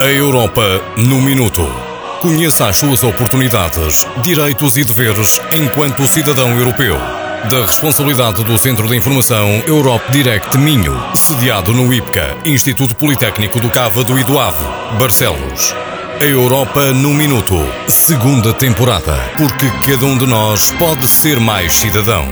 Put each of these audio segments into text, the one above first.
A Europa no Minuto. Conheça as suas oportunidades, direitos e deveres enquanto cidadão europeu. Da responsabilidade do Centro de Informação Europe Direct Minho, sediado no IPCA, Instituto Politécnico do e do Ave, Barcelos. A Europa no Minuto, segunda temporada. Porque cada um de nós pode ser mais cidadão.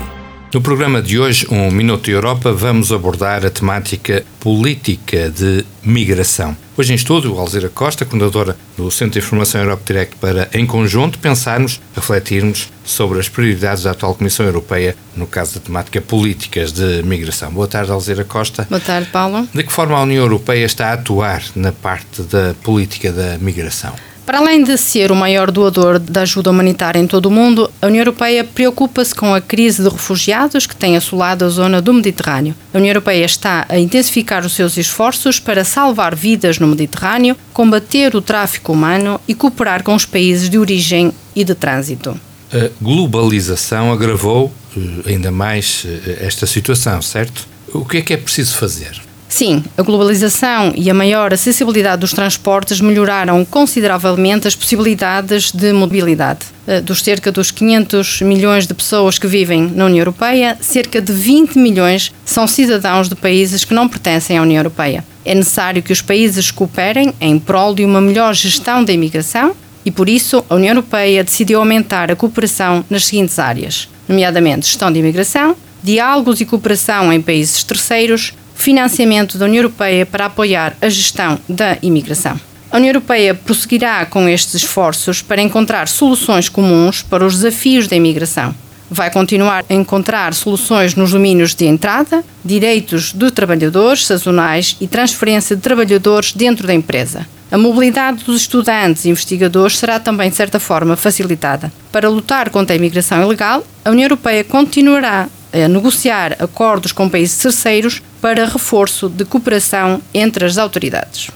No programa de hoje, Um Minuto Europa, vamos abordar a temática política de migração. Hoje em estudo, Alzira Costa, fundadora do Centro de Informação Europe Direct, para, em conjunto, pensarmos, refletirmos sobre as prioridades da atual Comissão Europeia no caso da temática políticas de migração. Boa tarde, Alzira Costa. Boa tarde, Paulo. De que forma a União Europeia está a atuar na parte da política da migração? Para além de ser o maior doador da ajuda humanitária em todo o mundo, a União Europeia preocupa-se com a crise de refugiados que tem assolado a zona do Mediterrâneo. A União Europeia está a intensificar os seus esforços para salvar vidas no Mediterrâneo, combater o tráfico humano e cooperar com os países de origem e de trânsito. A globalização agravou eh, ainda mais eh, esta situação, certo? O que é que é preciso fazer? Sim, a globalização e a maior acessibilidade dos transportes melhoraram consideravelmente as possibilidades de mobilidade. Eh, dos cerca dos 500 milhões de pessoas que vivem na União Europeia, cerca de 20 milhões são cidadãos de países que não pertencem à União Europeia. É necessário que os países cooperem em prol de uma melhor gestão da imigração e, por isso, a União Europeia decidiu aumentar a cooperação nas seguintes áreas, nomeadamente gestão de imigração, diálogos e cooperação em países terceiros, financiamento da União Europeia para apoiar a gestão da imigração. A União Europeia prosseguirá com estes esforços para encontrar soluções comuns para os desafios da imigração. Vai continuar a encontrar soluções nos domínios de entrada, direitos de trabalhadores sazonais e transferência de trabalhadores dentro da empresa. A mobilidade dos estudantes e investigadores será também, de certa forma, facilitada. Para lutar contra a imigração ilegal, a União Europeia continuará a negociar acordos com países terceiros para reforço de cooperação entre as autoridades.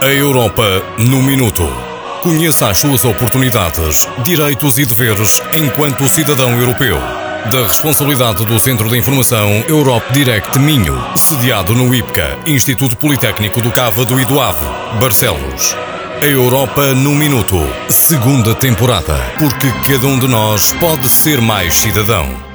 A Europa no Minuto. Conheça as suas oportunidades, direitos e deveres enquanto cidadão europeu. Da responsabilidade do Centro de Informação Europe Direct Minho, sediado no IPCA, Instituto Politécnico do Cávado e do Ave, Barcelos. A Europa no Minuto, segunda temporada. Porque cada um de nós pode ser mais cidadão.